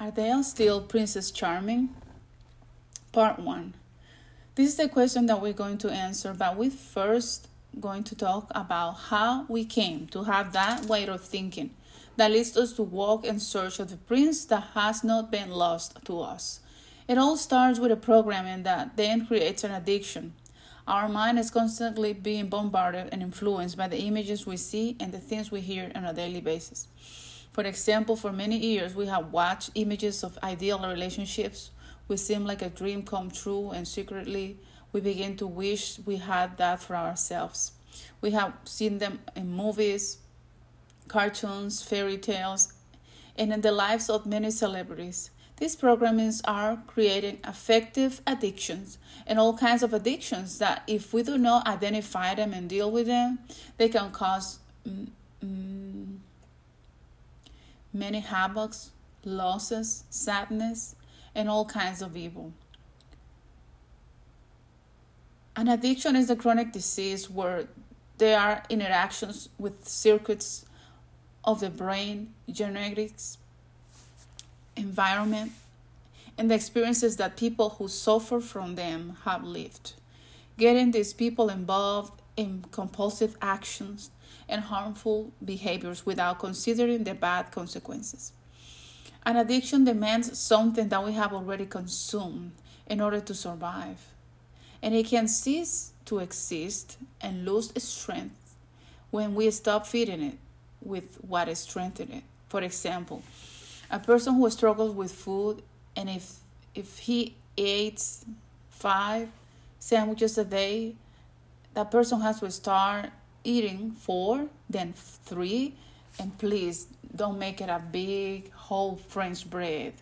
Are they all still Princess Charming? Part 1. This is the question that we're going to answer, but we're first going to talk about how we came to have that way of thinking that leads us to walk in search of the prince that has not been lost to us. It all starts with a programming that then creates an addiction. Our mind is constantly being bombarded and influenced by the images we see and the things we hear on a daily basis. For example, for many years we have watched images of ideal relationships which seem like a dream come true, and secretly we begin to wish we had that for ourselves. We have seen them in movies, cartoons, fairy tales, and in the lives of many celebrities. These programmings are creating affective addictions and all kinds of addictions that, if we do not identify them and deal with them, they can cause mm, mm, many havocs, losses, sadness, and all kinds of evil. An addiction is a chronic disease where there are interactions with circuits of the brain, genetics, environment, and the experiences that people who suffer from them have lived. Getting these people involved in compulsive actions and harmful behaviors without considering the bad consequences. An addiction demands something that we have already consumed in order to survive, and it can cease to exist and lose its strength when we stop feeding it with what is strengthening it. For example, a person who struggles with food and if if he eats five sandwiches a day, that person has to start eating four, then three, and please don't make it a big whole French bread.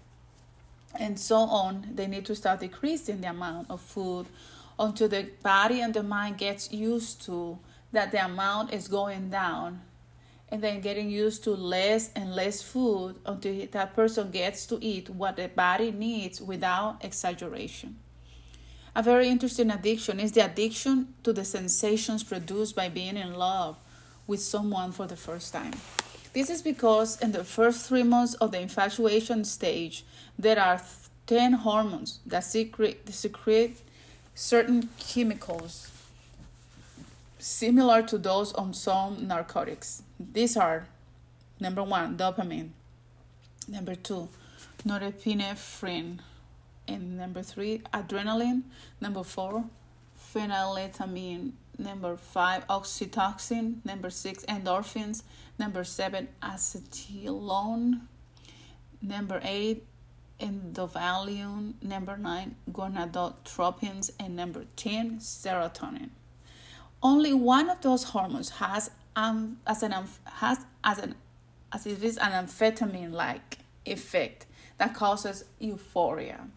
And so on. They need to start decreasing the amount of food until the body and the mind gets used to that the amount is going down and then getting used to less and less food until that person gets to eat what the body needs without exaggeration. A very interesting addiction is the addiction to the sensations produced by being in love with someone for the first time. This is because in the first three months of the infatuation stage, there are 10 hormones that secrete, secrete certain chemicals similar to those on some narcotics. These are number one, dopamine, number two, norepinephrine, and number three, adrenaline, number four, phenylethamine, number five, oxytocin, number six, endorphins, number seven, acetylcholine, number eight, endothelin, number nine, gonadotropins, and number 10, serotonin. Only one of those hormones has um, as an has as an as it is an amphetamine like effect that causes euphoria.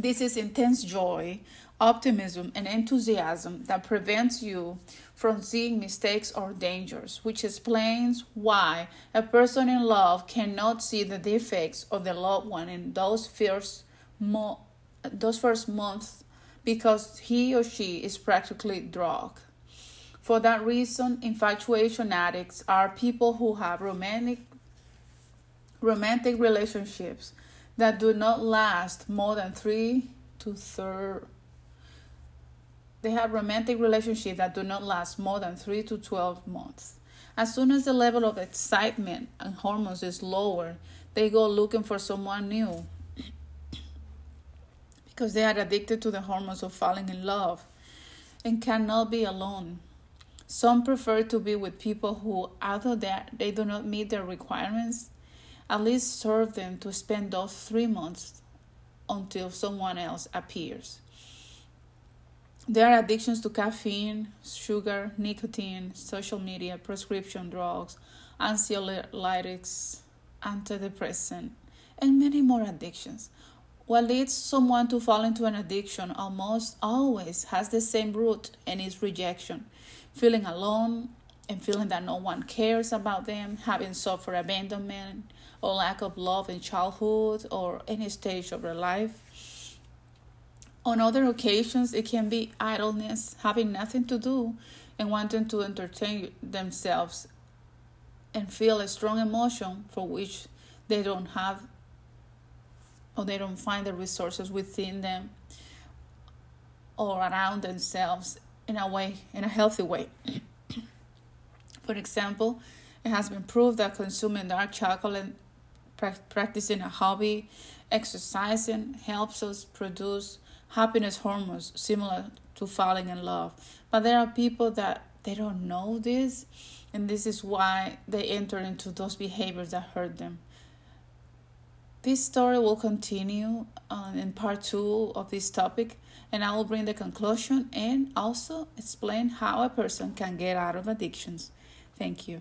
This is intense joy, optimism, and enthusiasm that prevents you from seeing mistakes or dangers, which explains why a person in love cannot see the defects of the loved one in those first mo- those first months because he or she is practically drunk. For that reason, infatuation addicts are people who have romantic romantic relationships that do not last more than 3 to 3 they have romantic relationships that do not last more than 3 to 12 months. As soon as the level of excitement and hormones is lower, they go looking for someone new because they are addicted to the hormones of falling in love and cannot be alone. Some prefer to be with people who, although they do not meet their requirements, at least serve them to spend those three months until someone else appears. There are addictions to caffeine, sugar, nicotine, social media, prescription drugs, anxiolytics, antidepressant, and many more addictions. What leads someone to fall into an addiction almost always has the same root and is rejection feeling alone and feeling that no one cares about them, having suffered abandonment or lack of love in childhood or any stage of their life. On other occasions, it can be idleness, having nothing to do and wanting to entertain themselves and feel a strong emotion for which they don't have or they don't find the resources within them or around themselves in a way, in a healthy way. For example, it has been proved that consuming dark chocolate, practicing a hobby, exercising helps us produce happiness hormones similar to falling in love. But there are people that they don't know this, and this is why they enter into those behaviors that hurt them. This story will continue uh, in part two of this topic, and I will bring the conclusion and also explain how a person can get out of addictions. Thank you.